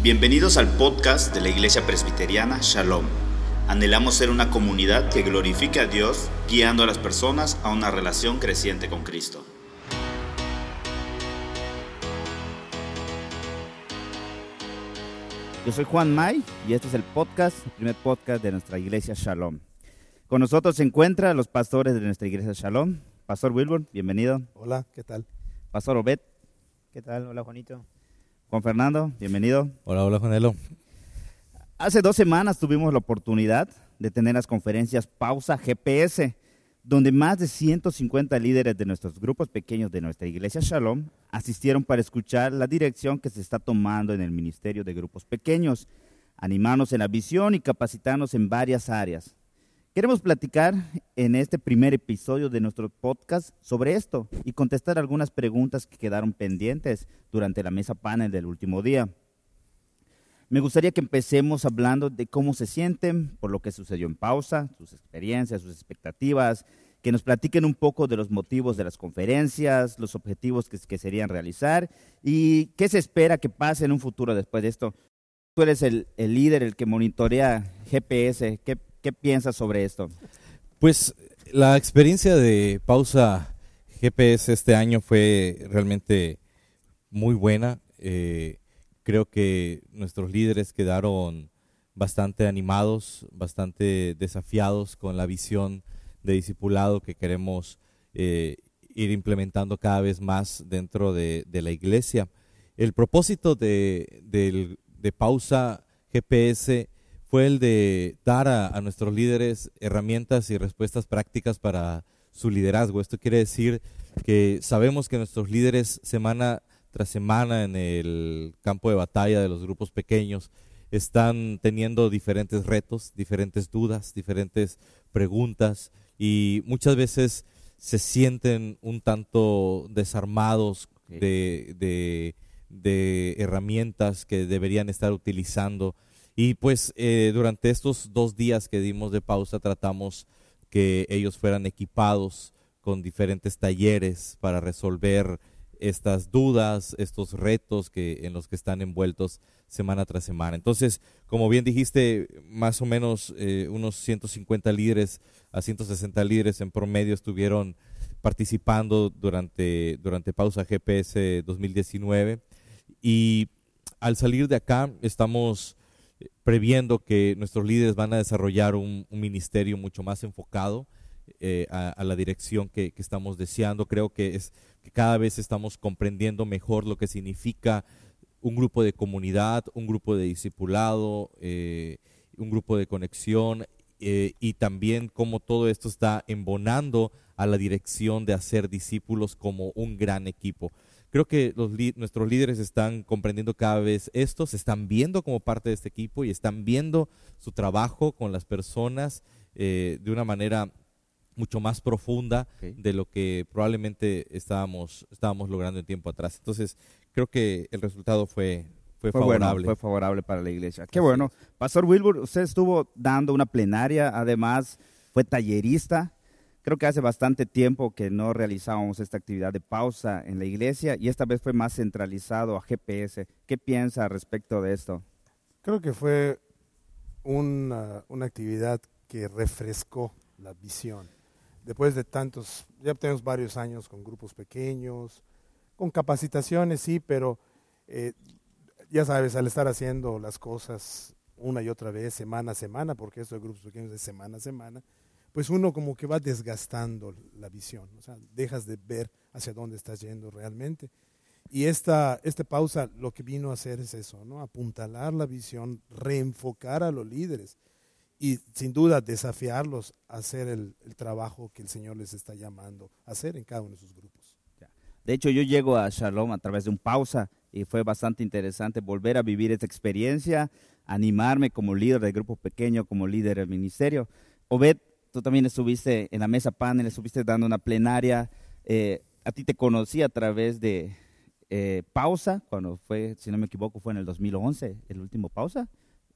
Bienvenidos al podcast de la Iglesia Presbiteriana Shalom. Anhelamos ser una comunidad que glorifique a Dios, guiando a las personas a una relación creciente con Cristo. Yo soy Juan May y este es el podcast, el primer podcast de nuestra iglesia Shalom. Con nosotros se encuentran los pastores de nuestra iglesia Shalom. Pastor Wilbur, bienvenido. Hola, ¿qué tal? Pastor Obed. ¿Qué tal? Hola, Juanito. Juan Fernando, bienvenido. Hola, hola, Juanelo. Hace dos semanas tuvimos la oportunidad de tener las conferencias Pausa GPS, donde más de 150 líderes de nuestros grupos pequeños de nuestra iglesia Shalom asistieron para escuchar la dirección que se está tomando en el Ministerio de Grupos Pequeños, animarnos en la visión y capacitarnos en varias áreas. Queremos platicar en este primer episodio de nuestro podcast sobre esto y contestar algunas preguntas que quedaron pendientes durante la mesa panel del último día. Me gustaría que empecemos hablando de cómo se sienten por lo que sucedió en pausa, sus experiencias, sus expectativas, que nos platiquen un poco de los motivos de las conferencias, los objetivos que, que serían realizar y qué se espera que pase en un futuro después de esto. Tú eres el, líder, el que monitorea GPS. ¿Qué, ¿Qué piensas sobre esto? Pues la experiencia de pausa GPS este año fue realmente muy buena. Eh, creo que nuestros líderes quedaron bastante animados, bastante desafiados con la visión de discipulado que queremos eh, ir implementando cada vez más dentro de, la iglesia. El propósito de, de, de pausa GPS fue el de dar a, a, nuestros líderes herramientas y respuestas prácticas para su liderazgo. Esto quiere decir que sabemos que nuestros líderes semana tras semana en el campo de batalla de los grupos pequeños están teniendo diferentes retos, diferentes dudas, diferentes preguntas y muchas veces se sienten un tanto desarmados de, de, de herramientas que deberían estar utilizando y pues eh, durante estos dos días que dimos de pausa tratamos que ellos fueran equipados con diferentes talleres para resolver estas dudas, estos retos que, en los que están envueltos semana tras semana. Entonces, como bien dijiste, más o menos eh, unos 150 líderes a 160 líderes en promedio estuvieron participando durante, durante pausa GPS 2019 y al salir de acá estamos previendo que nuestros líderes van a desarrollar un, ministerio mucho más enfocado eh, a, a, la dirección que, que, estamos deseando. Creo que es que cada vez estamos comprendiendo mejor lo que significa un grupo de comunidad, un grupo de discipulado, eh, un grupo de conexión eh, y también cómo todo esto está embonando a la dirección de hacer discípulos como un gran equipo creo que los, nuestros líderes están comprendiendo cada vez esto, se están viendo como parte de este equipo y están viendo su trabajo con las personas eh, de una manera mucho más profunda okay. de lo que probablemente estábamos, estábamos logrando en tiempo atrás. Entonces, creo que el resultado fue, fue, fue favorable. Bueno, fue favorable para la iglesia. Qué bueno. Pastor Wilbur, usted estuvo dando una plenaria, además fue tallerista. Creo que hace bastante tiempo que no realizábamos esta actividad de pausa en la iglesia y esta vez fue más centralizado a GPS. ¿Qué piensa respecto de esto? Creo que fue una, una actividad que refrescó la visión. Después de tantos, ya tenemos varios años con grupos pequeños, con capacitaciones, sí, pero eh, ya sabes, al estar haciendo las cosas una y otra vez, semana a semana, porque esto de grupos pequeños es semana a semana, pues uno como que va desgastando la visión, o sea, dejas de ver hacia dónde estás yendo realmente. Y esta, esta pausa lo que vino a hacer es eso, ¿no? apuntalar la visión, reenfocar a los líderes y sin duda desafiarlos a hacer el, trabajo que el Señor les está llamando a hacer en cada uno de sus grupos. De hecho, yo llego a Shalom a través de un pausa y fue bastante interesante volver a vivir esta experiencia, animarme como líder del grupo pequeño, como líder del ministerio. Obed, tú también estuviste en la mesa panel, estuviste dando una plenaria. Eh, a ti te conocí a través de eh, Pausa, cuando fue, si no me equivoco, fue en el 2011, el último Pausa.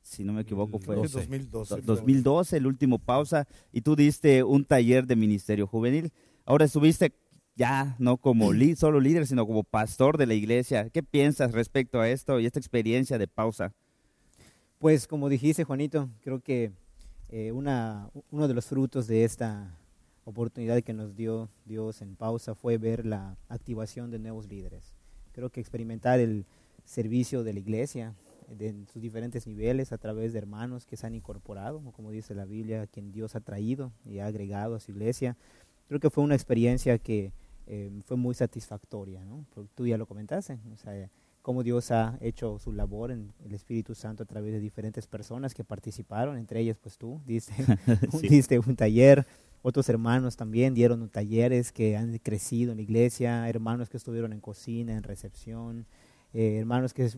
Si no me equivoco, fue 12. 2012. 2012, el último Pausa. Y tú diste un taller de Ministerio Juvenil. Ahora estuviste ya no como solo líder, sino como pastor de la iglesia. ¿Qué piensas respecto a esto y esta experiencia de pausa? Pues como dijiste, Juanito, creo que eh, una, uno de los frutos de esta oportunidad que nos dio Dios en pausa fue ver la activación de nuevos líderes. Creo que experimentar el servicio de la iglesia en sus diferentes niveles a través de hermanos que se han incorporado, como dice la Biblia, a quien Dios ha traído y ha agregado a su iglesia. Creo que fue una experiencia que eh, fue muy satisfactoria, ¿no? tú ya lo comentaste, o sea, cómo Dios ha hecho su labor en el Espíritu Santo a través de diferentes personas que participaron, entre ellas pues tú, diste, diste un taller, otros hermanos también dieron talleres que han crecido en la iglesia, hermanos que estuvieron en cocina, en recepción, eh, hermanos que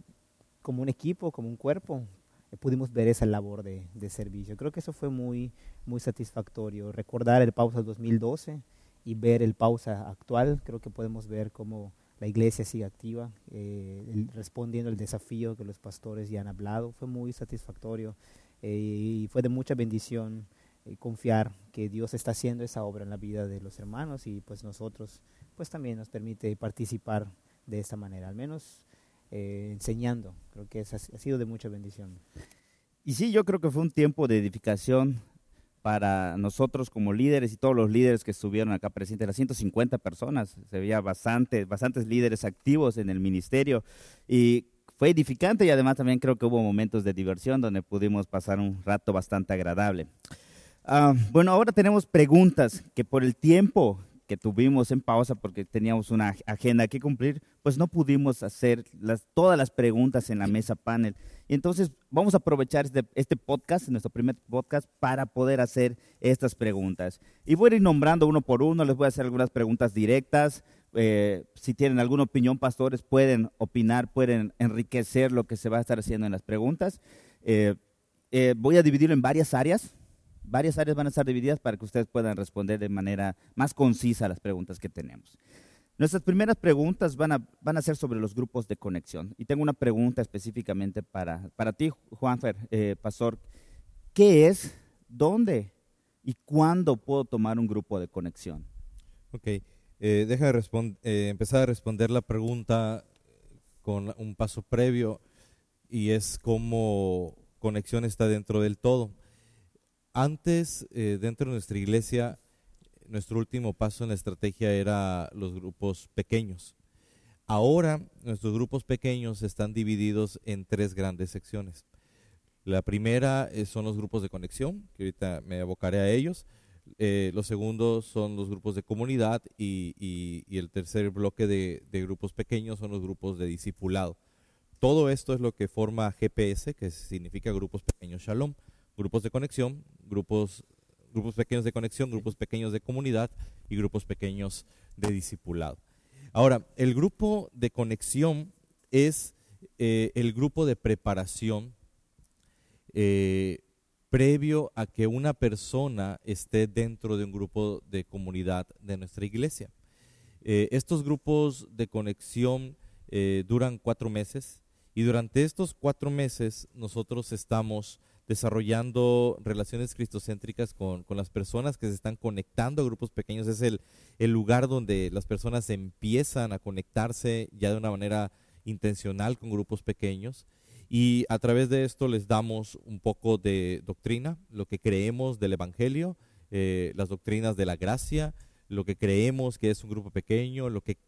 como un equipo, como un cuerpo, eh, pudimos ver esa labor de, de, servicio. Creo que eso fue muy, muy satisfactorio. Recordar el Pausa 2012 y ver el Pausa actual, creo que podemos ver cómo la iglesia sigue activa, eh, respondiendo al desafío que los pastores ya han hablado. Fue muy satisfactorio eh, y fue de mucha bendición eh, confiar que Dios está haciendo esa obra en la vida de los hermanos y pues nosotros pues también nos permite participar de esta manera, al menos enseñando. Creo que ha sido de mucha bendición. Y sí, yo creo que fue un tiempo de edificación para nosotros como líderes y todos los líderes que estuvieron acá presentes, las 150 personas, se veía bastante, bastantes líderes activos en el ministerio y fue edificante y además también creo que hubo momentos de diversión donde pudimos pasar un rato bastante agradable. Ah, bueno, ahora tenemos preguntas que por el tiempo que tuvimos en pausa porque teníamos una agenda que cumplir, pues no pudimos hacer las, todas las preguntas en la mesa panel. Y entonces vamos a aprovechar este, este podcast, nuestro primer podcast, para poder hacer estas preguntas. Y voy a ir nombrando uno por uno, les voy a hacer algunas preguntas directas. Eh, si tienen alguna opinión, pastores, pueden opinar, pueden enriquecer lo que se va a estar haciendo en las preguntas. Eh, eh, voy a dividirlo en varias áreas varias áreas van a estar divididas para que ustedes puedan responder de manera más concisa a las preguntas que tenemos. Nuestras primeras preguntas van a, van a ser sobre los grupos de conexión. Y tengo una pregunta específicamente para, para ti, Juanfer, eh, Pastor. ¿Qué es, dónde y cuándo puedo tomar un grupo de conexión? Ok, eh, deja de eh, empezar a responder la pregunta con un paso previo y es cómo conexión está dentro del todo. Antes, eh, dentro de nuestra iglesia, nuestro último paso en la estrategia era los grupos pequeños. Ahora, nuestros grupos pequeños están divididos en tres grandes secciones. La primera eh, son los grupos de conexión, que ahorita me abocaré a ellos. Eh, los segundos son los grupos de comunidad y, el tercer bloque de, de, grupos pequeños son los grupos de discipulado. Todo esto es lo que forma GPS, que significa Grupos Pequeños Shalom grupos de conexión, grupos, grupos pequeños de conexión, grupos pequeños de comunidad y grupos pequeños de discipulado. Ahora, el grupo de conexión es eh, el grupo de preparación eh, previo a que una persona esté dentro de un grupo de comunidad de nuestra iglesia. Eh, estos grupos de conexión duran cuatro meses y durante estos cuatro meses nosotros estamos desarrollando relaciones cristocéntricas con, con, las personas que se están conectando a grupos pequeños. Es el, el lugar donde las personas empiezan a conectarse ya de una manera intencional con grupos pequeños. Y a través de esto les damos un poco de doctrina, lo que creemos del Evangelio, eh, las doctrinas de la gracia, lo que creemos que es un grupo pequeño, lo que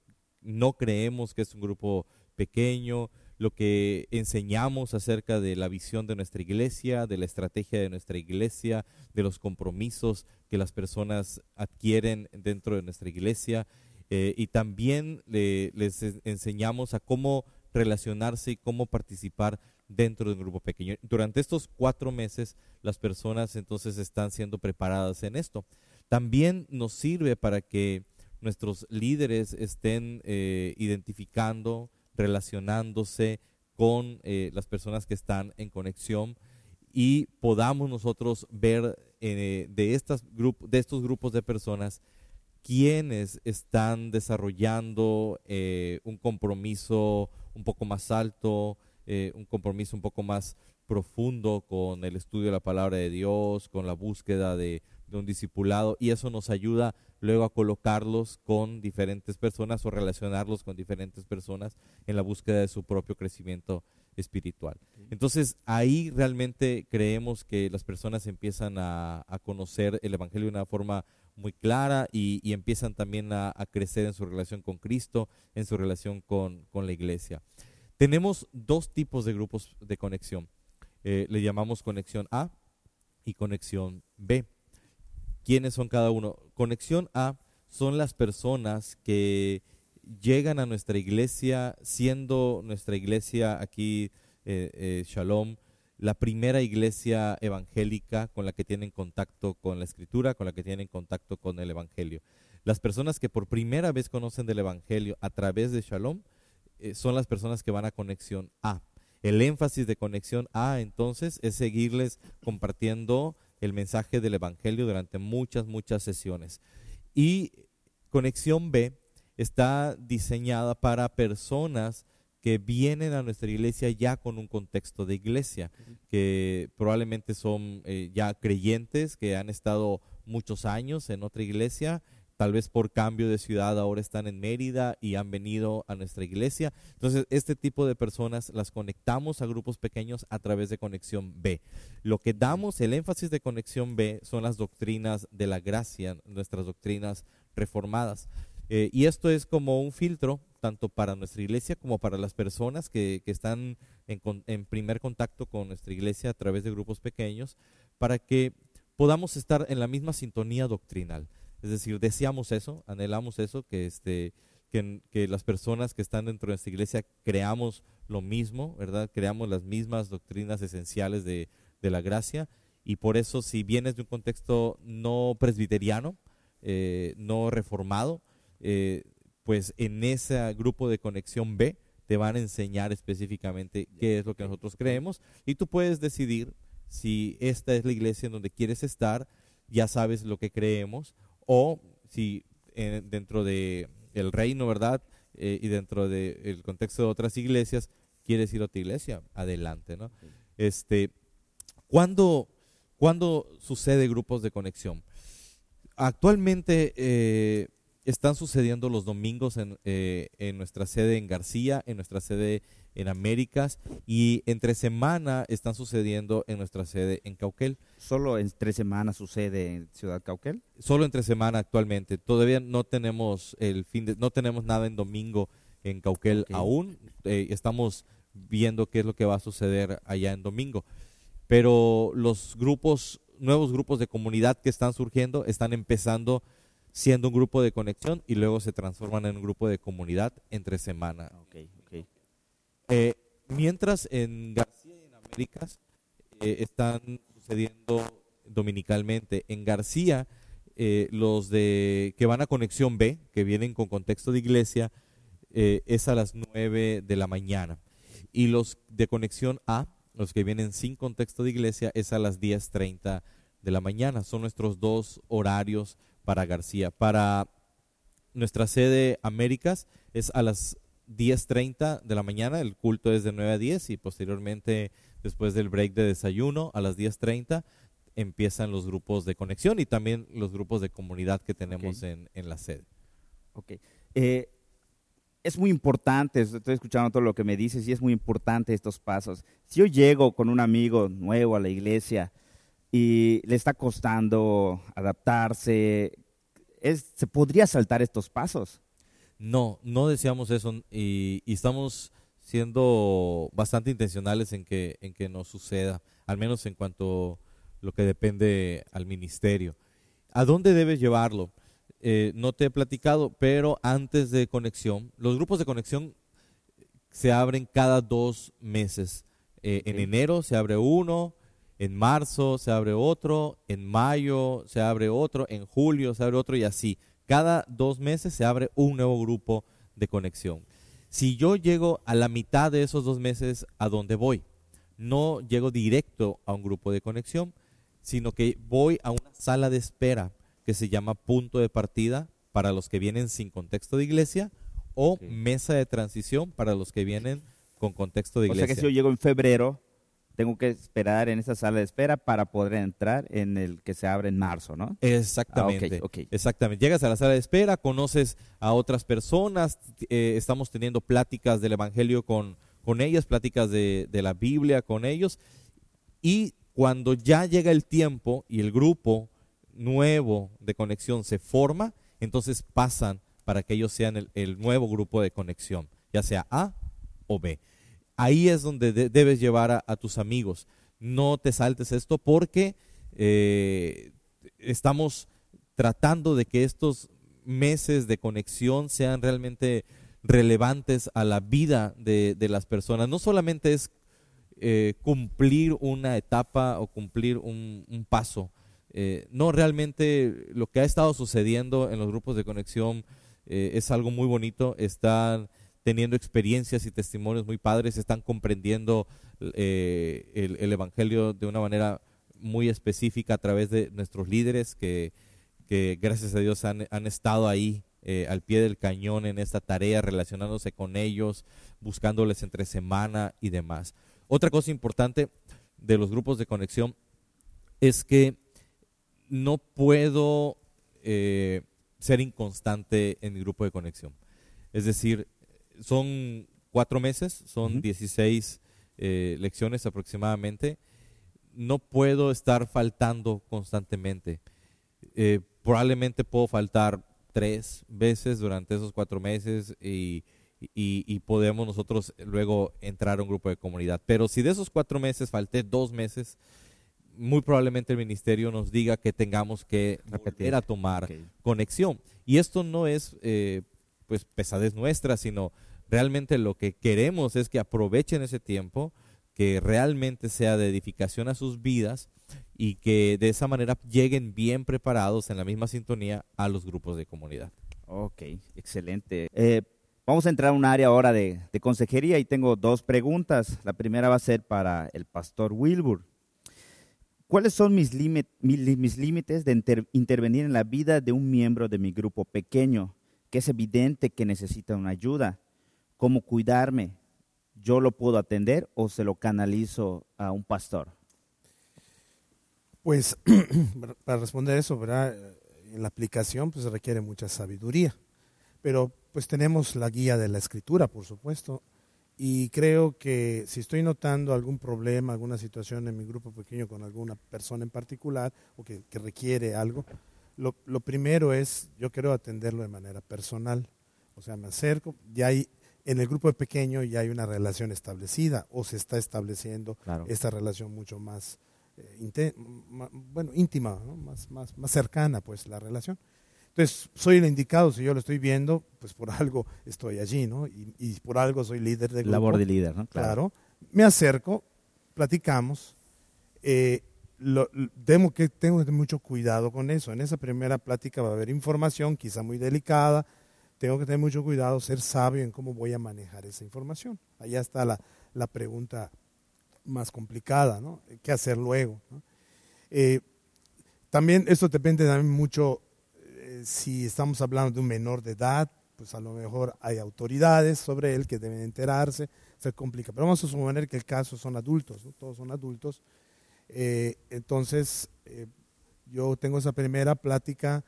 no creemos que es un grupo pequeño, lo que enseñamos acerca de la visión de nuestra iglesia, de la estrategia de nuestra iglesia, de los compromisos que las personas adquieren dentro de nuestra iglesia. Eh, y también les enseñamos a cómo relacionarse y cómo participar dentro de un grupo pequeño. Durante estos cuatro meses las personas entonces están siendo preparadas en esto. También nos sirve para que nuestros líderes estén eh, identificando, relacionándose con eh, las personas que están en conexión y podamos nosotros ver eh, de, estas de estos grupos de personas quienes están desarrollando eh, un compromiso un poco más alto, un compromiso un poco más profundo con el estudio de la palabra de Dios, con la búsqueda de, de un discipulado y eso nos ayuda luego a colocarlos con diferentes personas o relacionarlos con diferentes personas en la búsqueda de su propio crecimiento espiritual. Entonces ahí realmente creemos que las personas empiezan a, conocer el Evangelio de una forma muy clara y, empiezan también a, crecer en su relación con Cristo, en su relación con, la iglesia. Tenemos dos tipos de grupos de conexión. Eh, le llamamos conexión A y conexión B. ¿Quiénes son cada uno? Conexión A son las personas que llegan a nuestra iglesia siendo nuestra iglesia aquí, eh, eh, Shalom, la primera iglesia evangélica con la que tienen contacto con la escritura, con la que tienen contacto con el evangelio. Las personas que por primera vez conocen del evangelio a través de Shalom eh, son las personas que van a conexión A. El énfasis de conexión A entonces es seguirles compartiendo el mensaje del Evangelio durante muchas, muchas sesiones. Y Conexión B está diseñada para personas que vienen a nuestra iglesia ya con un contexto de iglesia, que probablemente son eh, ya creyentes, que han estado muchos años en otra iglesia tal vez por cambio de ciudad ahora están en Mérida y han venido a nuestra iglesia. Entonces, este tipo de personas las conectamos a grupos pequeños a través de Conexión B. Lo que damos, el énfasis de Conexión B son las doctrinas de la gracia, nuestras doctrinas reformadas. Eh, y esto es como un filtro tanto para nuestra iglesia como para las personas que, están en, en primer contacto con nuestra iglesia a través de grupos pequeños, para que podamos estar en la misma sintonía doctrinal. Es decir, deseamos eso, anhelamos eso, que, este, que, las personas que están dentro de nuestra iglesia creamos lo mismo, ¿verdad? Creamos las mismas doctrinas esenciales de, la gracia. Y por eso, si vienes de un contexto no presbiteriano, eh, no reformado, eh, pues en ese grupo de conexión B te van a enseñar específicamente qué es lo que nosotros creemos y tú puedes decidir si esta es la iglesia en donde quieres estar, ya sabes lo que creemos, o si eh, dentro de el reino, ¿verdad? Eh, y dentro del contexto de otras iglesias, quieres ir a otra iglesia, adelante, ¿no? Este, ¿cuándo, sucede grupos de conexión? Actualmente eh, están sucediendo los domingos en, en nuestra sede en García, en nuestra sede en Américas y entre semana están sucediendo en nuestra sede en Cauquel. ¿Solo entre semana sucede en Ciudad Cauquel? Solo entre semana actualmente. Todavía no tenemos el fin de, no tenemos nada en domingo en Cauquel aún. Eh, estamos viendo qué es lo que va a suceder allá en domingo. Pero los grupos, nuevos grupos de comunidad que están surgiendo, están empezando siendo un grupo de conexión y luego se transforman en un grupo de comunidad entre semana. Okay. Eh, mientras en García y en Américas eh, están sucediendo dominicalmente. En García, eh, los de que van a conexión B, que vienen con contexto de iglesia, es a las 9 de la mañana. Y los de conexión A, los que vienen sin contexto de iglesia, es a las 10.30 de la mañana. Son nuestros dos horarios para García. Para nuestra sede Américas es a las 10.30 de la mañana, el culto es de 9 a 10 y posteriormente, después del break de desayuno, a las 10.30 empiezan los grupos de conexión y también los grupos de comunidad que tenemos en, la sede. Ok. Eh, es muy importante, estoy escuchando todo lo que me dices y es muy importante estos pasos. Si yo llego con un amigo nuevo a la iglesia y le está costando adaptarse, ¿se podría saltar estos pasos? No, no deseamos eso y, estamos siendo bastante intencionales en que, en que no suceda, al menos en cuanto lo que depende al ministerio. ¿A dónde debes llevarlo? Eh, no te he platicado, pero antes de conexión, los grupos de conexión se abren cada dos meses. Eh, en enero se abre uno, en marzo se abre otro, en mayo se abre otro, en julio se abre otro y así. Cada dos meses se abre un nuevo grupo de conexión. Si yo llego a la mitad de esos dos meses, ¿a dónde voy? No llego directo a un grupo de conexión, sino que voy a una sala de espera que se llama punto de partida para los que vienen sin contexto de iglesia o mesa de transición para los que vienen con contexto de iglesia. O sea que si yo llego en febrero, tengo que esperar en esa sala de espera para poder entrar en el que se abre en marzo, ¿no? Exactamente. Ah. Exactamente. Llegas a la sala de espera, conoces a otras personas, eh, estamos teniendo pláticas del Evangelio con, con ellas, pláticas de, de la Biblia con ellos. Y cuando ya llega el tiempo y el grupo nuevo de conexión se forma, entonces pasan para que ellos sean el, el nuevo grupo de conexión, ya sea A o B. Ahí es donde de- debes llevar a, tus amigos. No te saltes esto porque eh, estamos tratando de que estos meses de conexión sean realmente relevantes a la vida de, las personas. No solamente es eh, cumplir una etapa o cumplir un, paso. Eh, no, realmente lo que ha estado sucediendo en los grupos de conexión es algo muy bonito. Están teniendo experiencias y testimonios muy padres, están comprendiendo eh, el, el Evangelio de una manera muy específica a través de nuestros líderes que, gracias a Dios han, han estado ahí eh, al pie del cañón en esta tarea, relacionándose con ellos, buscándoles entre semana y demás. Otra cosa importante de los grupos de conexión es que no puedo eh, ser inconstante en mi grupo de conexión. Es decir, son cuatro meses, son Ujú. 16 eh, lecciones aproximadamente. No puedo estar faltando constantemente. Eh, probablemente puedo faltar tres veces durante esos cuatro meses y, y, y podemos nosotros luego entrar a un grupo de comunidad. Pero si de esos cuatro meses falté dos meses, muy probablemente el ministerio nos diga que tengamos que volver a tomar conexión. Y esto no es eh, pues pesadez nuestra, sino realmente lo que queremos es que aprovechen ese tiempo, que realmente sea de edificación a sus vidas y que de esa manera lleguen bien preparados en la misma sintonía a los grupos de comunidad. Ok, excelente. Eh, vamos a entrar a un área ahora de, consejería y tengo dos preguntas. La primera va a ser para el pastor Wilbur. ¿Cuáles son mis, límit- mi- li- mis límites de inter- intervenir en la vida de un miembro de mi grupo pequeño que es evidente que necesita una ayuda? ¿Cómo cuidarme? ¿Yo lo puedo atender o se lo canalizo a un pastor? Pues para responder eso. En la aplicación pues requiere mucha sabiduría, pero pues tenemos la guía de la escritura, por supuesto, y creo que si estoy notando algún problema, alguna situación en mi grupo pequeño con alguna persona en particular o que, requiere algo, lo, lo primero es, yo quiero atenderlo de manera personal, o sea, me acerco, ya hay, en el grupo pequeño ya hay una relación establecida o se está estableciendo Claro. esta relación mucho más eh, bueno, íntima, ¿no? más, más, más cercana, pues, la relación. Entonces, soy el indicado, si yo lo estoy viendo, pues por algo estoy allí, ¿no? Y, y por algo soy líder del grupo. Labor de líder, ¿no? Claro. Me acerco, platicamos. eh, lo- tengo, que, tengo mucho cuidado con eso. En esa primera plática va a haber información, quizá muy delicada. Tengo que tener mucho cuidado, ser sabio en cómo voy a manejar esa información. Allá está la, la pregunta más complicada, ¿no? ¿Qué hacer luego? Eh, también esto depende también mucho eh, si estamos hablando de un menor de edad, pues a lo mejor hay autoridades sobre él que deben enterarse, se complica. Pero vamos a suponer que el caso son adultos, ¿no? todos son adultos. Eh, entonces, yo tengo esa primera plática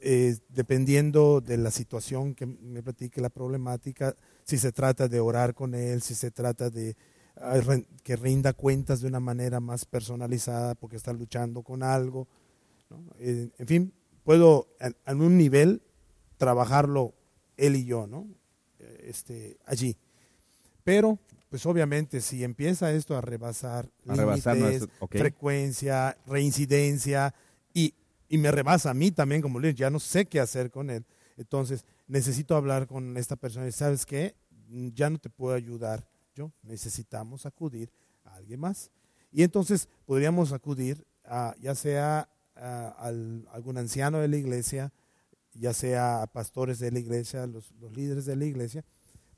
eh, dependiendo de la situación que me platique la problemática, si se trata de orar con él, si se trata de ah, que rinda cuentas de una manera más personalizada porque está luchando con algo. ¿no? Eh, en fin, puedo a un nivel trabajarlo él y yo, ¿no? Eh, Este, allí. Pero, pues obviamente, si empieza esto a rebasar A límites, frecuencia, reincidencia, y, me rebasa a mí también como líder, ya no sé qué hacer con él. Entonces, necesito hablar con esta persona y, ¿sabes qué? Mm, Ya no te puedo ayudar yo, necesitamos acudir a alguien más. Y entonces podríamos acudir a, ya sea a, al- algún anciano de la iglesia, ya sea a pastores de la iglesia, los, los líderes de la iglesia,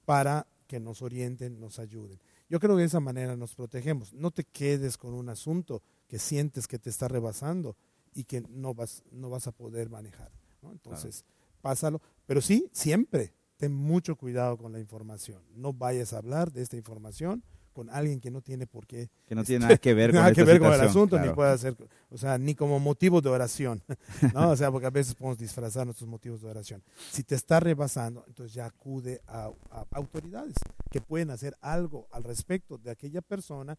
para que nos orienten, nos ayuden. Yo creo que de esa manera nos protegemos. No te quedes con un asunto que sientes que te está rebasando y que no vas, no vas a poder manejar. ¿no? Entonces, pásalo. Pero sí, siempre ten mucho cuidado con la información. No vayas a hablar de esta información con alguien que no tiene por qué. Que no tiene nada que ver con, nada que ver con el asunto, ni puede ser, o sea, ni como motivo de oración, ¿no? O sea, porque a veces podemos disfrazar nuestros motivos de oración. Si te está rebasando, entonces ya acude a, a autoridades que pueden hacer algo al respecto de aquella persona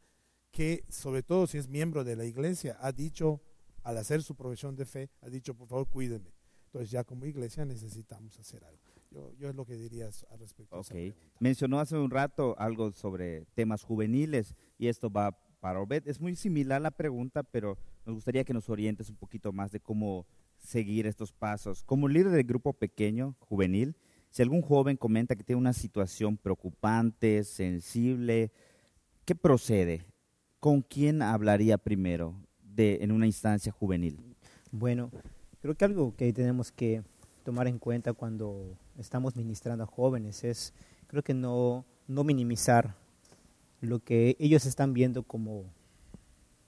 que, sobre todo si es miembro de la iglesia, ha dicho, al hacer su profesión de fe, ha dicho, por favor, cuídeme. Entonces ya como iglesia necesitamos hacer algo. Yo, yo es lo que diría al respecto de esa Ok. pregunta. Mencionó hace un rato algo sobre temas juveniles y esto va para Obed. Es muy similar la pregunta, pero nos gustaría que nos orientes un poquito más de cómo seguir estos pasos. Como líder del grupo pequeño, juvenil, si algún joven comenta que tiene una situación preocupante, sensible, ¿qué procede? ¿Con quién hablaría primero de, en una instancia juvenil? Bueno, creo que algo que tenemos que tomar en cuenta cuando estamos ministrando a jóvenes es, creo que no, no minimizar lo que ellos están viendo como,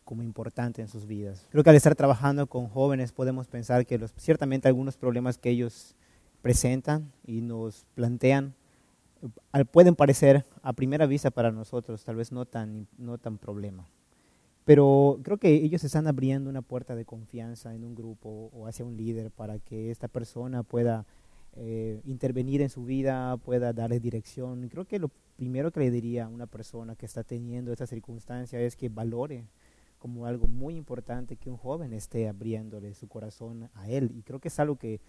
como importante en sus vidas. Creo que al estar trabajando con jóvenes podemos pensar que los, ciertamente algunos problemas que ellos presentan y nos plantean eh, pueden parecer a primera vista para nosotros tal vez no tan, no tan problema. Pero creo que ellos están abriendo una puerta de confianza en un grupo o hacia un líder para que esta persona pueda eh, intervenir en su vida, pueda darle dirección. Creo que lo primero que le diría a una persona que está teniendo esta circunstancia es que valore como algo muy importante que un joven esté abriéndole su corazón a él. Y creo que es algo que,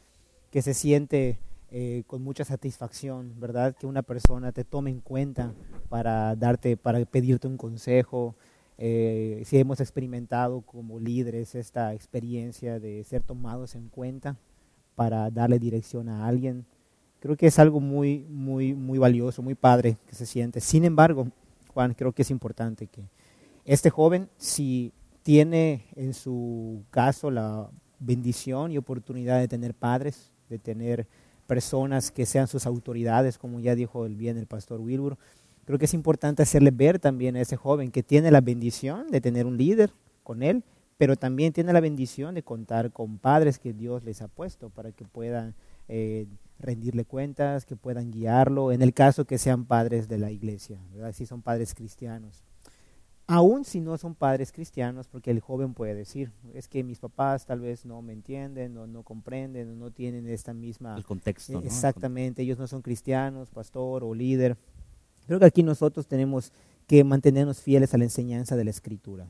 que se siente eh, con mucha satisfacción, ¿verdad? Que una persona te tome en cuenta para darte, para pedirte un consejo, eh, si hemos experimentado como líderes esta experiencia de ser tomados en cuenta para darle dirección a alguien, creo que es algo muy, muy, muy valioso, muy padre que se siente. Sin embargo, Juan, creo que es importante que este joven, si tiene en su caso la bendición y oportunidad de tener padres, de tener personas que sean sus autoridades, como ya dijo el bien el pastor Wilbur, creo que es importante hacerle ver también a ese joven que tiene la bendición de tener un líder con él, pero también tiene la bendición de contar con padres que Dios les ha puesto para que puedan eh, rendirle cuentas, que puedan guiarlo, en el caso que sean padres de la iglesia, ¿verdad? si son padres cristianos. Aún si no son padres cristianos, porque el joven puede decir, es que mis papás tal vez no me entienden, o no comprenden, o no tienen esta misma... El contexto. ¿no? Eh, Exactamente, ellos no son cristianos, pastor o líder. Creo que aquí nosotros tenemos que mantenernos fieles a la enseñanza de la escritura.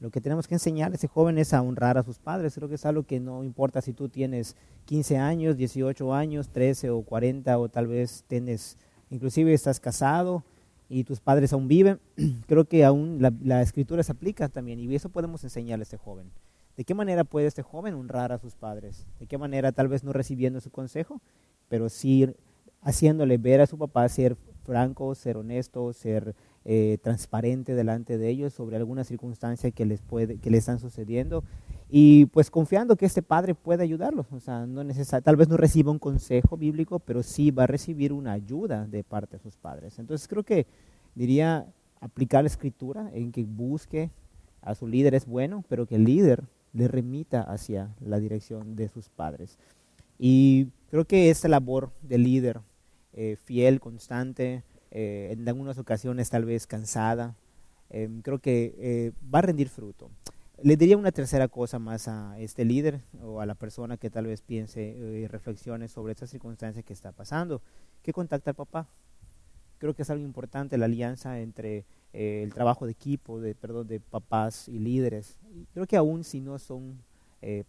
Lo que tenemos que enseñar a ese joven es a honrar a sus padres. Creo que es algo que no importa si tú tienes 15 años, 18 años, 13 o 40 o tal vez tienes, inclusive estás casado y tus padres aún viven. Creo que aún la, la escritura se aplica también y eso podemos enseñarle a este joven. ¿De qué manera puede este joven honrar a sus padres? ¿De qué manera tal vez no recibiendo su consejo, pero sí haciéndole ver a su papá ser franco, ser honesto, ser eh, transparente delante de ellos sobre alguna circunstancia que les puede, que les están sucediendo y pues confiando que este padre puede ayudarlos, o sea, no tal vez no reciba un consejo bíblico, pero sí va a recibir una ayuda de parte de sus padres. Entonces creo que diría aplicar la escritura en que busque a su líder es bueno, pero que el líder le remita hacia la dirección de sus padres. Y creo que esta labor de líder eh, fiel, constante, eh, en algunas ocasiones tal vez cansada, eh, creo que eh, va a rendir fruto. Le diría una tercera cosa más a este líder o a la persona que tal vez piense y reflexione sobre esta circunstancia que está pasando, que contacta al papá. Creo que es algo importante la alianza entre el trabajo de equipo, de, perdón, de papás y líderes. Creo que aún si no son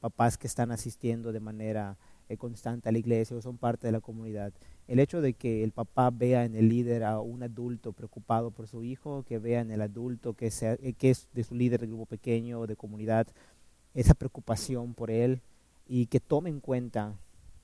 papás que están asistiendo de manera constante a la iglesia o son parte de la comunidad, el hecho de que el papá vea en el líder a un adulto preocupado por su hijo, que vea en el adulto que, sea, eh, que es de su líder de grupo pequeño o de comunidad, esa preocupación por él y que tome en cuenta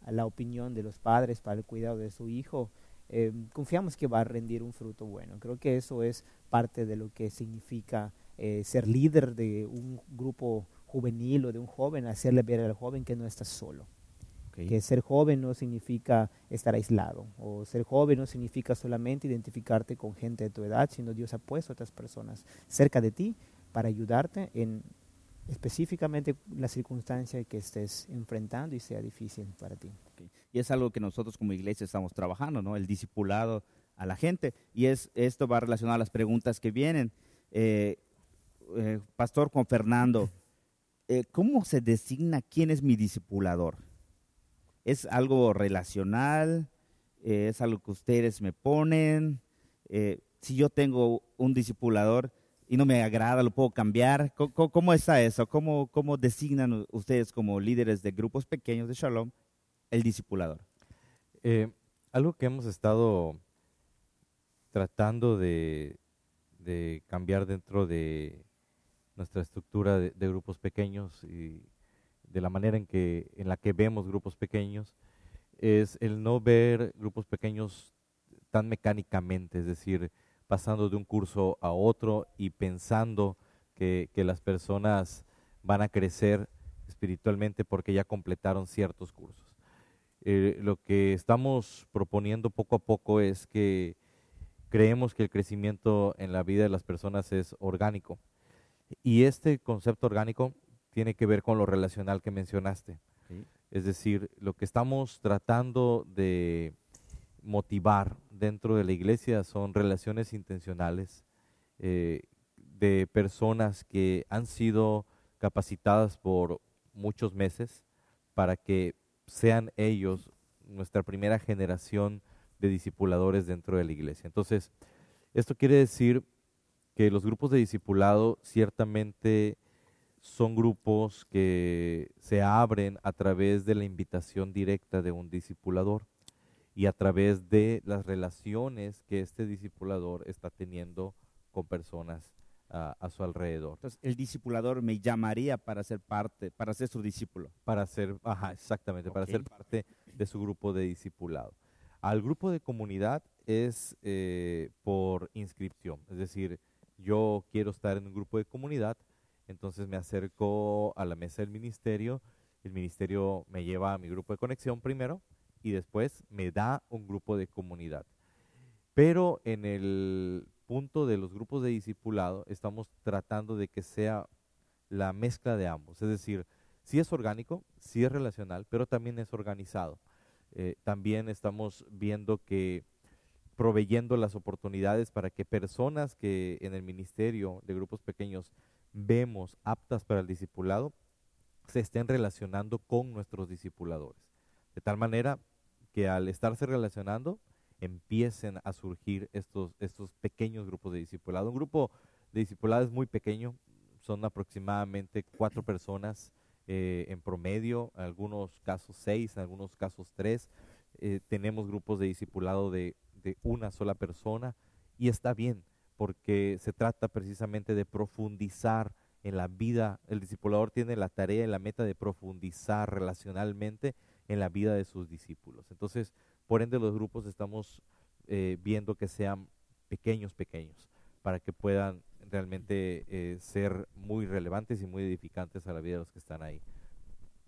la opinión de los padres para el cuidado de su hijo, eh, confiamos que va a rendir un fruto bueno. Creo que eso es parte de lo que significa eh, ser líder de un grupo juvenil o de un joven, hacerle ver al joven que no está solo. Que ser joven no significa estar aislado, o ser joven no significa solamente identificarte con gente de tu edad, sino Dios ha puesto a otras personas cerca de ti para ayudarte en específicamente la circunstancia que estés enfrentando y sea difícil para ti. Y es algo que nosotros como iglesia estamos trabajando, ¿no? El discipulado a la gente. Y es, esto va relacionado a las preguntas que vienen. Eh, eh, Pastor Juan Fernando, eh, ¿cómo se designa quién es mi discipulador? ¿Es algo relacional? ¿Es algo que ustedes me ponen? si yo tengo un discipulador y no me agrada, ¿lo puedo cambiar? ¿Cómo, cómo está eso? ¿Cómo, ¿Cómo designan ustedes como líderes de grupos pequeños de Shalom el discipulador? algo que hemos estado tratando de, cambiar dentro de nuestra estructura de, grupos pequeños y de la manera en, que, en la que vemos grupos pequeños es el no ver grupos pequeños tan mecánicamente, es decir, pasando de un curso a otro y pensando que, las personas van a crecer espiritualmente porque ya completaron ciertos cursos. Eh, lo que estamos proponiendo poco a poco es que creemos que el crecimiento en la vida de las personas es orgánico. Y este concepto orgánico tiene que ver con lo relacional que mencionaste. Es decir, lo que estamos tratando de motivar dentro de la iglesia son relaciones intencionales eh, de personas que han sido capacitadas por muchos meses para que sean ellos nuestra primera generación de discipuladores dentro de la iglesia. Entonces, esto quiere decir que los grupos de discipulado ciertamente son grupos que se abren a través de la invitación directa de un discipulador y a través de las relaciones que este discipulador está teniendo con personas a, su alrededor. Entonces, el discipulador me llamaría para ser parte, para ser su discípulo. Para ser, ajá, exactamente, para ser parte de su grupo de discipulado. Al grupo de comunidad es eh, por inscripción, es decir, yo quiero estar en un grupo de comunidad, entonces me acerco a la mesa del ministerio, el ministerio me lleva a mi grupo de conexión primero y después me da un grupo de comunidad. Pero en el punto de los grupos de discipulado estamos tratando de que sea la mezcla de ambos, es decir, si es orgánico, si es relacional, pero también es organizado. Eh, también estamos viendo que proveyendo las oportunidades para que personas que en el ministerio de grupos pequeños vemos aptas para el discipulado, se estén relacionando con nuestros discipuladores. De tal manera que al estarse relacionando, empiecen a surgir estos, estos pequeños grupos de discipulado. Un grupo de discipulado es muy pequeño, son aproximadamente cuatro personas eh, en promedio, en algunos casos seis, en algunos casos tres. Eh, tenemos grupos de discipulado de, de una sola persona y está bien porque se trata precisamente de profundizar en la vida. El discipulador tiene la tarea y la meta de profundizar relacionalmente en la vida de sus discípulos. Entonces, por ende, los grupos estamos eh, viendo que sean pequeños, pequeños, para que puedan realmente eh, ser muy relevantes y muy edificantes a la vida de los que están ahí.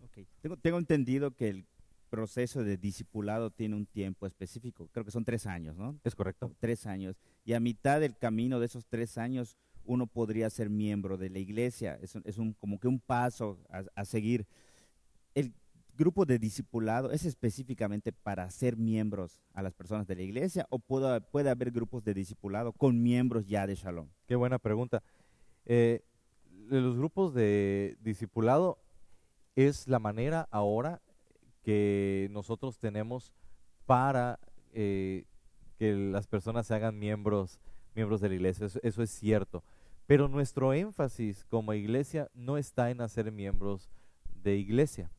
Okay. Tengo, tengo entendido que el proceso de discipulado tiene un tiempo específico, creo que son tres años, ¿no? Es correcto. Tres años. Y a mitad del camino de esos tres años, uno podría ser miembro de la iglesia. Es, es un, como que un paso a, a seguir. El grupo de discipulado es específicamente para ser miembros a las personas de la iglesia o puede, puede haber grupos de discipulado con miembros ya de Shalom? Qué buena pregunta. Eh, los grupos de discipulado es la manera ahora que nosotros tenemos para eh, que las personas se hagan miembros, miembros de la iglesia. eso es cierto. Pero nuestro énfasis como iglesia no está en hacer miembros de iglesia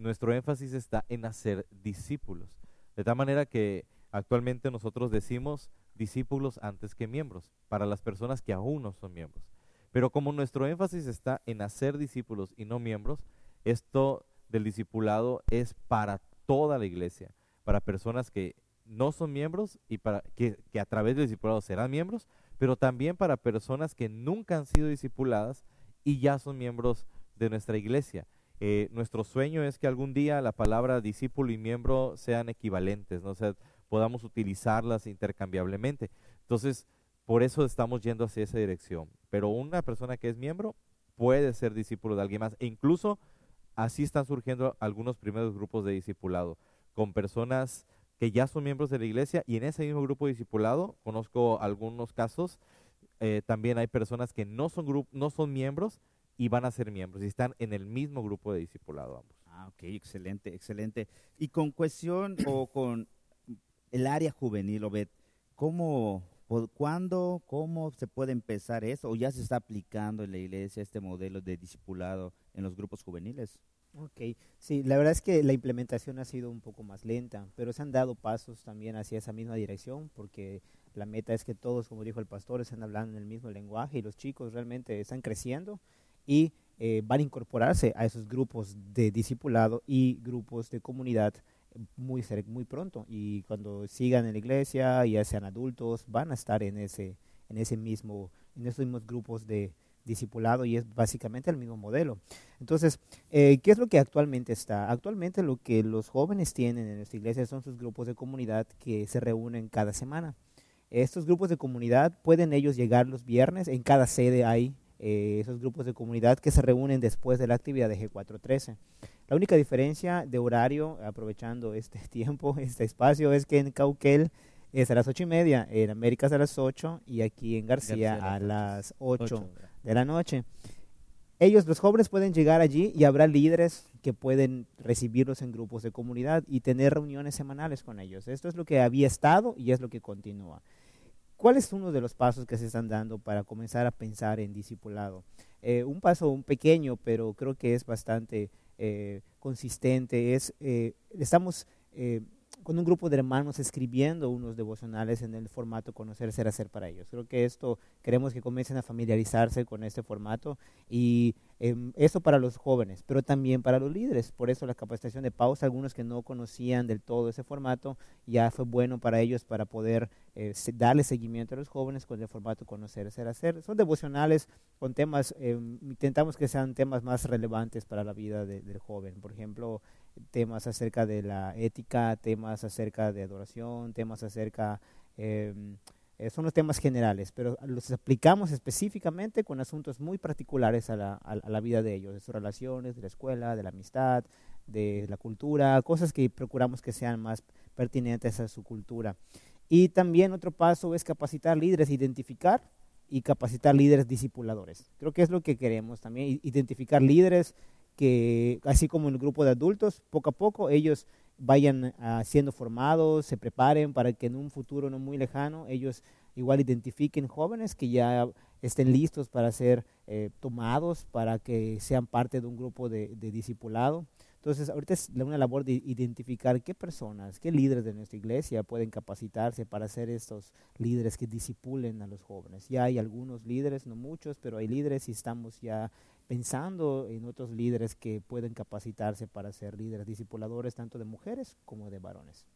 nuestro énfasis está en hacer discípulos. De tal manera que actualmente nosotros decimos discípulos antes que miembros, para las personas que aún no son miembros. Pero como nuestro énfasis está en hacer discípulos y no miembros, esto del discipulado es para toda la iglesia, para personas que no son miembros y para que, a través del discipulado serán miembros, pero también para personas que nunca han sido discipuladas y ya son miembros de nuestra iglesia. Eh, nuestro sueño es que algún día la palabra discípulo y miembro sean equivalentes, ¿no? sea, podamos utilizarlas intercambiablemente. Entonces, por eso estamos yendo hacia esa dirección. Pero una persona que es miembro puede ser discípulo de alguien más. E incluso así están surgiendo algunos primeros grupos de discipulado, con personas que ya son miembros de la iglesia y en ese mismo grupo discipulado, conozco algunos casos, eh, también hay personas que no son, no son miembros y van a ser miembros y están en el mismo grupo de discipulado ambos. Ah, ok, excelente, excelente. Y con cuestión o con el área juvenil, Obed, ¿cómo, cuándo, cómo se puede empezar eso? ¿O ya se está aplicando en la iglesia este modelo de discipulado en los grupos juveniles? Ok, sí, la verdad es que la implementación ha sido un poco más lenta, pero se han dado pasos también hacia esa misma dirección, porque la meta es que todos, como dijo el pastor, estén hablando en el mismo lenguaje y los chicos realmente están creciendo y eh, van a incorporarse a esos grupos de discipulado y grupos de comunidad muy, muy pronto. Y cuando sigan en la iglesia, ya sean adultos, van a estar en ese, en ese mismo, en esos mismos grupos de, discipulado y es básicamente el mismo modelo. Entonces, eh, ¿qué es lo que actualmente está? Actualmente lo que los jóvenes tienen en nuestra iglesia son sus grupos de comunidad que se reúnen cada semana. Estos grupos de comunidad pueden ellos llegar los viernes, en cada sede hay eh, esos grupos de comunidad que se reúnen después de la actividad de G413. La única diferencia de horario, aprovechando este tiempo, este espacio, es que en Cauquel es a las ocho y media, en América es a las 8 y aquí en García, a las 8 de la noche. Ellos, los jóvenes, pueden llegar allí y habrá líderes que pueden recibirlos en grupos de comunidad y tener reuniones semanales con ellos. Esto es lo que había estado y es lo que continúa. ¿Cuál es uno de los pasos que se están dando para comenzar a pensar en discipulado? Eh, un paso un pequeño, pero creo que es bastante eh, consistente. Es, eh, estamos con un grupo de hermanos escribiendo unos devocionales en el formato Conocer, Ser, Hacer para ellos. Creo que esto queremos que comiencen a familiarizarse con este formato y em, eso para los jóvenes, pero también para los líderes. Por eso la capacitación de pausa, algunos que no conocían del todo ese formato, ya fue bueno para ellos para poder eh, darle seguimiento a los jóvenes con el formato Conocer, Ser, Hacer. Son devocionales con temas, em, intentamos que sean temas más relevantes para la vida del joven. Por ejemplo, temas acerca de la ética, temas acerca de adoración, temas acerca... Em, eh, son los temas generales, pero los aplicamos específicamente con asuntos muy particulares a la, a la, vida de ellos, de sus relaciones, de la escuela, de la amistad, de la cultura, cosas que procuramos que sean más pertinentes a su cultura. Y también otro paso es capacitar líderes, identificar y capacitar líderes discipuladores. Creo que es lo que queremos también, identificar líderes que así como el grupo de adultos, poco a poco ellos vayan uh, siendo formados, se preparen para que en un futuro no muy lejano ellos igual identifiquen jóvenes que ya estén listos para ser eh, tomados, para que sean parte de un grupo de, de discipulado. Entonces, ahorita es una labor de identificar qué personas, qué líderes de nuestra iglesia pueden capacitarse para ser estos líderes que disipulen a los jóvenes. Ya hay algunos líderes, no muchos, pero hay líderes y estamos ya pensando en otros líderes que pueden capacitarse para ser líderes discipuladores tanto de mujeres como de varones.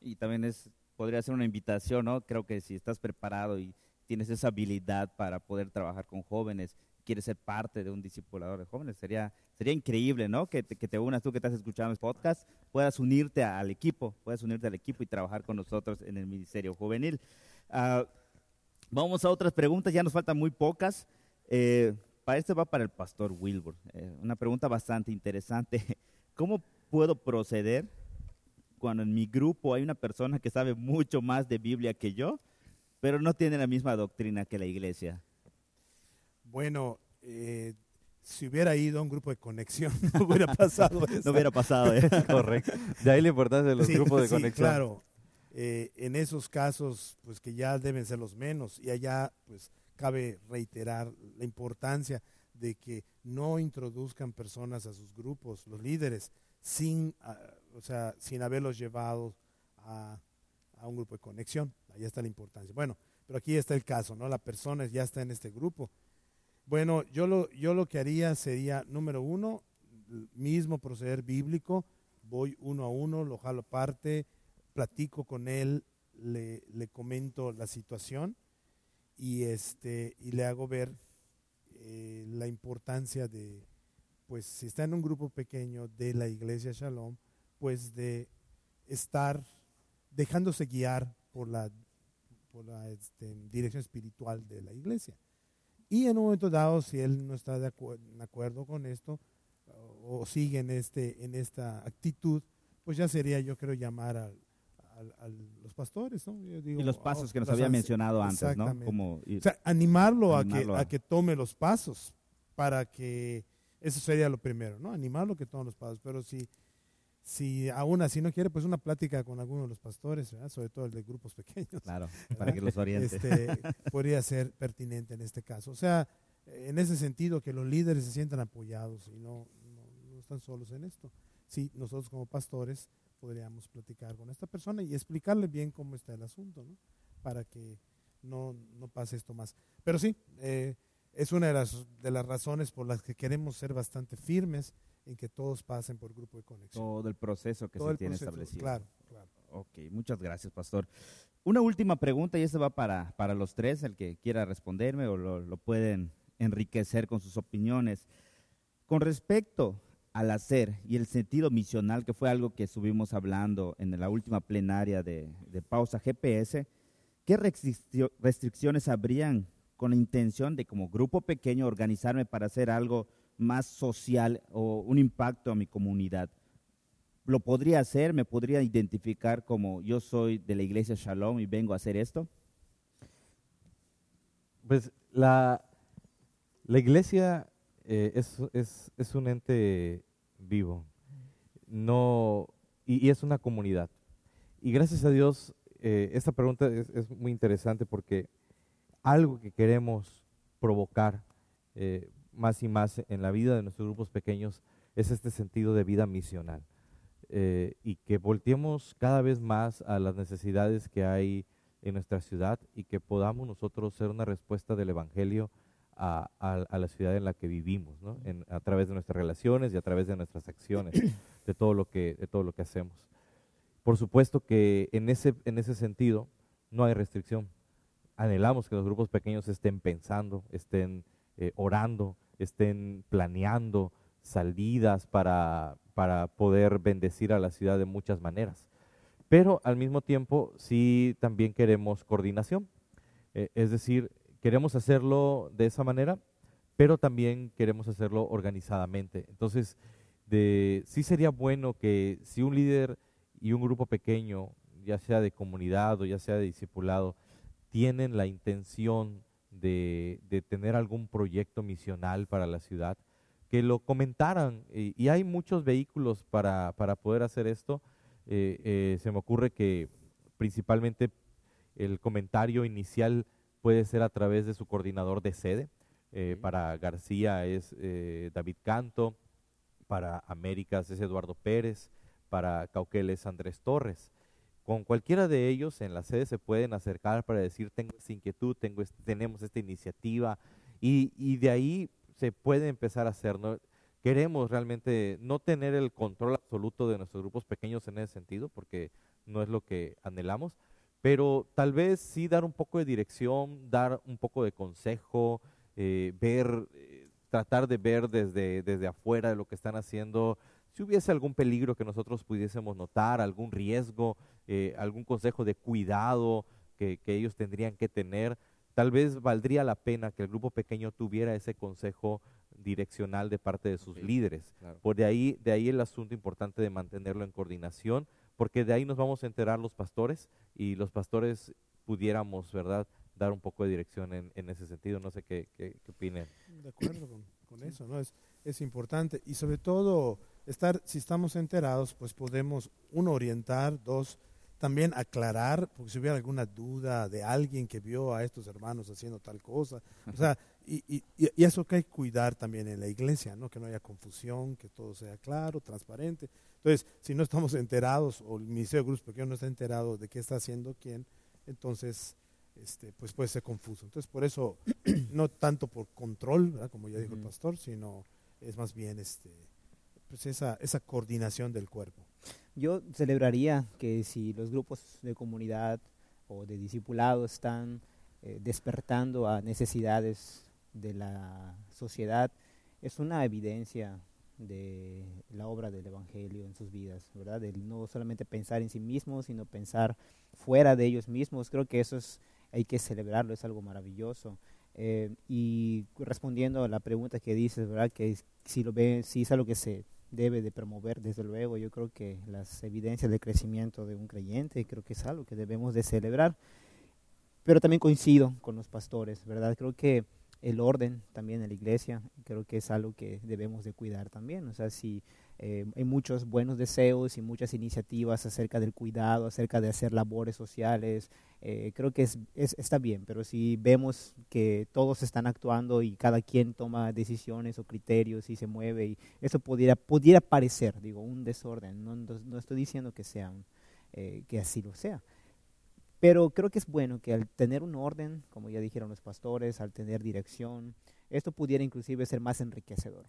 Y también es podría ser una invitación, ¿no? Creo que si estás preparado y tienes esa habilidad para poder trabajar con jóvenes quieres ser parte de un discipulador de jóvenes. Sería, sería increíble, ¿no? Que te, que te unas tú que estás escuchando este podcast, puedas unirte al equipo, puedas unirte al equipo y trabajar con nosotros en el Ministerio Juvenil. Uh, vamos a otras preguntas, ya nos faltan muy pocas. Eh, para este va para el pastor Wilbur. Eh, una pregunta bastante interesante. ¿Cómo puedo proceder cuando en mi grupo hay una persona que sabe mucho más de Biblia que yo, pero no tiene la misma doctrina que la iglesia? Bueno, eh, si hubiera ido a un grupo de conexión, no hubiera pasado eso. No hubiera pasado, ¿eh? correcto. De ahí la importancia de los grupos de sí, conexión. Claro, eh, en esos casos, pues que ya deben ser los menos, y allá, pues cabe reiterar la importancia de que no introduzcan personas a sus grupos, los líderes, sin, uh, o sea, sin haberlos llevado a, un grupo de conexión. Ahí está la importancia. Bueno, pero aquí está el caso, ¿no? La persona ya está en este grupo bueno, yo lo, yo lo que haría sería, número uno, mismo proceder bíblico, voy uno a uno, lo jalo aparte, platico con él, le comento la situación y, este, y le hago ver eh, la importancia de, pues si está en un grupo pequeño de la iglesia Shalom, pues de estar dejándose guiar por la, por la este, dirección espiritual de la iglesia. Y en un momento dado, si él no está de, acuerdo con esto o, sigue en, este, en esta actitud, pues ya sería, yo creo, llamar al, a los pastores, ¿no? y los pasos que nos había mencionado antes, ¿no? Como, o sea, animarlo, a, que, a... que tome los pasos para que, eso sería lo primero, ¿no? Animarlo que tome los pasos, pero si, si aún así no quiere, pues una plática con alguno de los pastores, sobre todo el de grupos pequeños. Claro, para que los oriente. Este, podría ser pertinente en este caso. O sea, en ese sentido, que los líderes se sientan apoyados y no, no, no están solos en esto. Sí, nosotros como pastores podríamos platicar con esta persona y explicarle bien cómo está el asunto, ¿no? Para que no, no pase esto más. Pero sí, eh, es una de las, de las razones por las que queremos ser bastante firmes en que todos pasen por grupo de conexión. Todo el proceso que se tiene establecido. Claro, claro. Ok, muchas gracias, pastor. Una última pregunta y esta va para, para los tres, el que quiera responderme o lo, lo pueden enriquecer con sus opiniones. Con respecto al hacer y el sentido misional, que fue algo que estuvimos hablando en la última plenaria de, Pausa GPS, ¿qué restricciones habrían con la intención de como grupo pequeño organizarme para hacer algo más social o un impacto a mi comunidad? ¿Lo podría hacer? ¿Me podría identificar como yo soy de la iglesia Shalom y vengo a hacer esto? Pues la, la iglesia eh, es, es, un ente vivo. No, y, es una comunidad. Y gracias a Dios, eh, esta pregunta es, muy interesante porque algo que queremos provocar eh, más y más en la vida de nuestros grupos pequeños es este sentido de vida misional. y que volteemos cada vez más a las necesidades que hay en nuestra ciudad y que podamos nosotros ser una respuesta del Evangelio a, la ciudad en la que vivimos, a través de nuestras relaciones y a través de nuestras acciones, de todo lo que, de todo lo que hacemos. Por supuesto que en ese, en ese sentido no hay restricción. Anhelamos que los grupos pequeños estén pensando, estén eh, orando, estén planeando salidas para, para poder bendecir a la ciudad de muchas maneras. Pero al mismo tiempo sí también queremos coordinación. Eh, es decir, queremos hacerlo de esa manera, pero también queremos hacerlo organizadamente. Entonces, de, sí sería bueno que si un líder y un grupo pequeño, ya sea de comunidad o ya sea de discipulado, tienen la intención de, tener algún proyecto misional para la ciudad, que lo comentaran. Y, hay muchos vehículos para, poder hacer esto. Eh, eh, se me ocurre que principalmente el comentario inicial puede ser a través de su coordinador de sede. Eh, para García es eh, David Canto, para Américas es Eduardo Pérez, para Cauquel es Andrés Torres. Con cualquiera de ellos en la sede se pueden acercar para decir, tengo esta inquietud, tengo tenemos esta iniciativa, y, de ahí se puede empezar a hacer. Queremos realmente no tener el control absoluto de nuestros grupos pequeños en ese sentido, porque no es lo que anhelamos, pero tal vez sí dar un poco de dirección, dar un poco de consejo, eh, ver, eh, tratar de ver desde, desde afuera de lo que están haciendo, si hubiese algún peligro que nosotros pudiésemos notar, algún riesgo, eh, algún consejo de cuidado que, ellos tendrían que tener, tal vez valdría la pena que el grupo pequeño tuviera ese consejo direccional de parte de sus líderes. Por de ahí, de ahí el asunto importante de mantenerlo en coordinación porque de ahí nos vamos a enterar los pastores y los pastores pudiéramos, ¿verdad?, dar un poco de dirección en, ese sentido. No sé qué, qué, opinen. De acuerdo con, eso, ¿no? Es, es importante y sobre todo estar, si estamos enterados, pues podemos, uno, orientar, dos, también aclarar, porque si hubiera alguna duda de alguien que vio a estos hermanos haciendo tal cosa, o sea, y, y, y, eso que hay que cuidar también en la iglesia, ¿no? Que no haya confusión, que todo sea claro, transparente. Entonces, si no estamos enterados o el Ministerio de Grupos Pequeños no está enterado de qué está haciendo quién, entonces este, pues puede ser confuso. Entonces, por eso, no tanto por control, como ya dijo el pastor, sino es más bien este, pues esa, esa coordinación del cuerpo. Yo celebraría que si los grupos de comunidad o de discipulado están eh, despertando a necesidades de la sociedad, es una evidencia de la obra del Evangelio en sus vidas, ¿verdad? De no solamente pensar en sí mismos, sino pensar fuera de ellos mismos. Creo que eso es, hay que celebrarlo, es algo maravilloso. Eh, y respondiendo a la pregunta que dices, ¿verdad? Que si lo ven, si es algo que se debe de promover, desde luego. Yo creo que las evidencias de crecimiento de un creyente, creo que es algo que debemos de celebrar. Pero también coincido con los pastores, ¿verdad? Creo que el orden también en la iglesia, creo que es algo que debemos de cuidar también. O sea, si eh, hay muchos buenos deseos y muchas iniciativas acerca del cuidado, acerca de hacer labores sociales, eh, creo que es, está bien, pero si vemos que todos están actuando y cada quien toma decisiones o criterios y se mueve, y eso pudiera, pudiera parecer, digo, un desorden. No, no estoy diciendo que, sea, eh, que así lo sea pero creo que es bueno que al tener un orden, como ya dijeron los pastores, al tener dirección, esto pudiera inclusive ser más enriquecedor.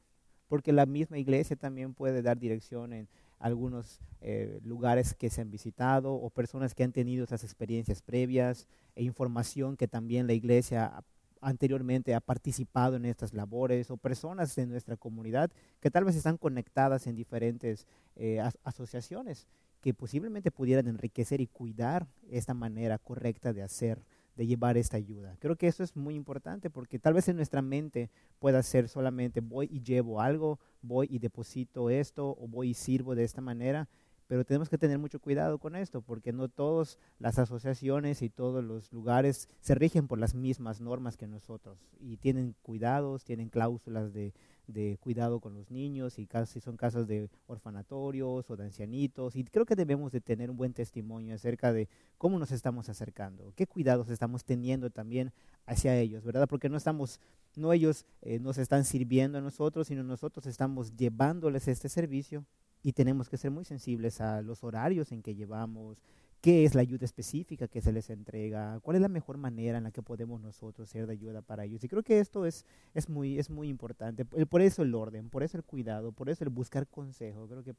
Porque la misma iglesia también puede dar dirección en algunos eh, lugares que se han visitado o personas que han tenido esas experiencias previas e información que también la iglesia anteriormente ha participado en estas labores o personas de nuestra comunidad que tal vez están conectadas en diferentes eh, asociaciones que posiblemente pudieran enriquecer y cuidar esta manera correcta de hacer, de llevar esta ayuda. Creo que eso es muy importante porque tal vez en nuestra mente pueda ser solamente voy y llevo algo, voy y deposito esto o voy y sirvo de esta manera, pero tenemos que tener mucho cuidado con esto porque no todas las asociaciones y todos los lugares se rigen por las mismas normas que nosotros y tienen cuidados, tienen cláusulas de, de cuidado con los niños y casi son casos de orfanatorios o de ancianitos y creo que debemos de tener un buen testimonio acerca de cómo nos estamos acercando, qué cuidados estamos teniendo también hacia ellos, ¿verdad? Porque no estamos, no ellos eh, nos están sirviendo a nosotros, sino nosotros estamos llevándoles este servicio y tenemos que ser muy sensibles a los horarios en que llevamos, qué es la ayuda específica que se les entrega, cuál es la mejor manera en la que podemos nosotros ser de ayuda para ellos. Y creo que esto es, es, muy, es muy importante. Por eso el orden, por eso el cuidado, por eso el buscar consejo. Creo que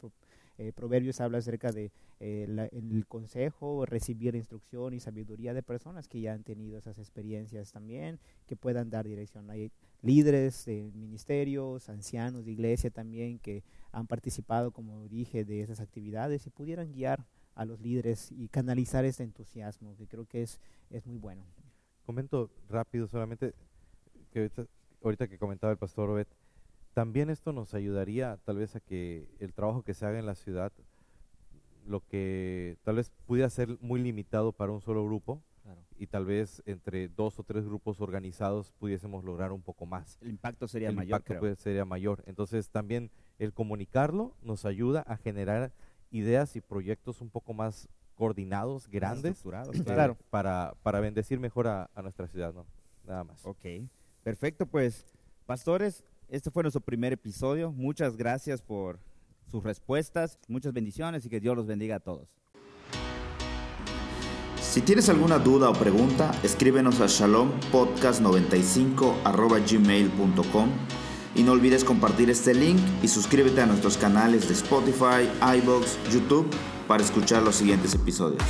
eh, Proverbios habla acerca de eh, el consejo, recibir instrucción y sabiduría de personas que ya han tenido esas experiencias también, que puedan dar dirección. Hay líderes de ministerios, ancianos de iglesia también que han participado, como dije, de esas actividades y pudieran guiar a los líderes y canalizar ese entusiasmo, que creo que es, es muy bueno. Comento rápido solamente, que ahorita, que comentaba el pastor Obed, también esto nos ayudaría tal vez a que el trabajo que se haga en la ciudad, lo que tal vez pudiera ser muy limitado para un solo grupo, y tal vez entre dos o tres grupos organizados pudiésemos lograr un poco más. El impacto sería mayor. El impacto sería mayor. Entonces también el comunicarlo nos ayuda a generar ideas y proyectos un poco más coordinados, grandes, claro. para, para bendecir mejor a, nuestra ciudad, ¿no? Nada más. Ok, perfecto, pues, pastores, este fue nuestro primer episodio. Muchas gracias por sus respuestas, muchas bendiciones y que Dios los bendiga a todos. Si tienes alguna duda o pregunta, escríbenos a shalompodcast95 y no olvides compartir este link y suscríbete a nuestros canales de Spotify, iBox, YouTube para escuchar los siguientes episodios.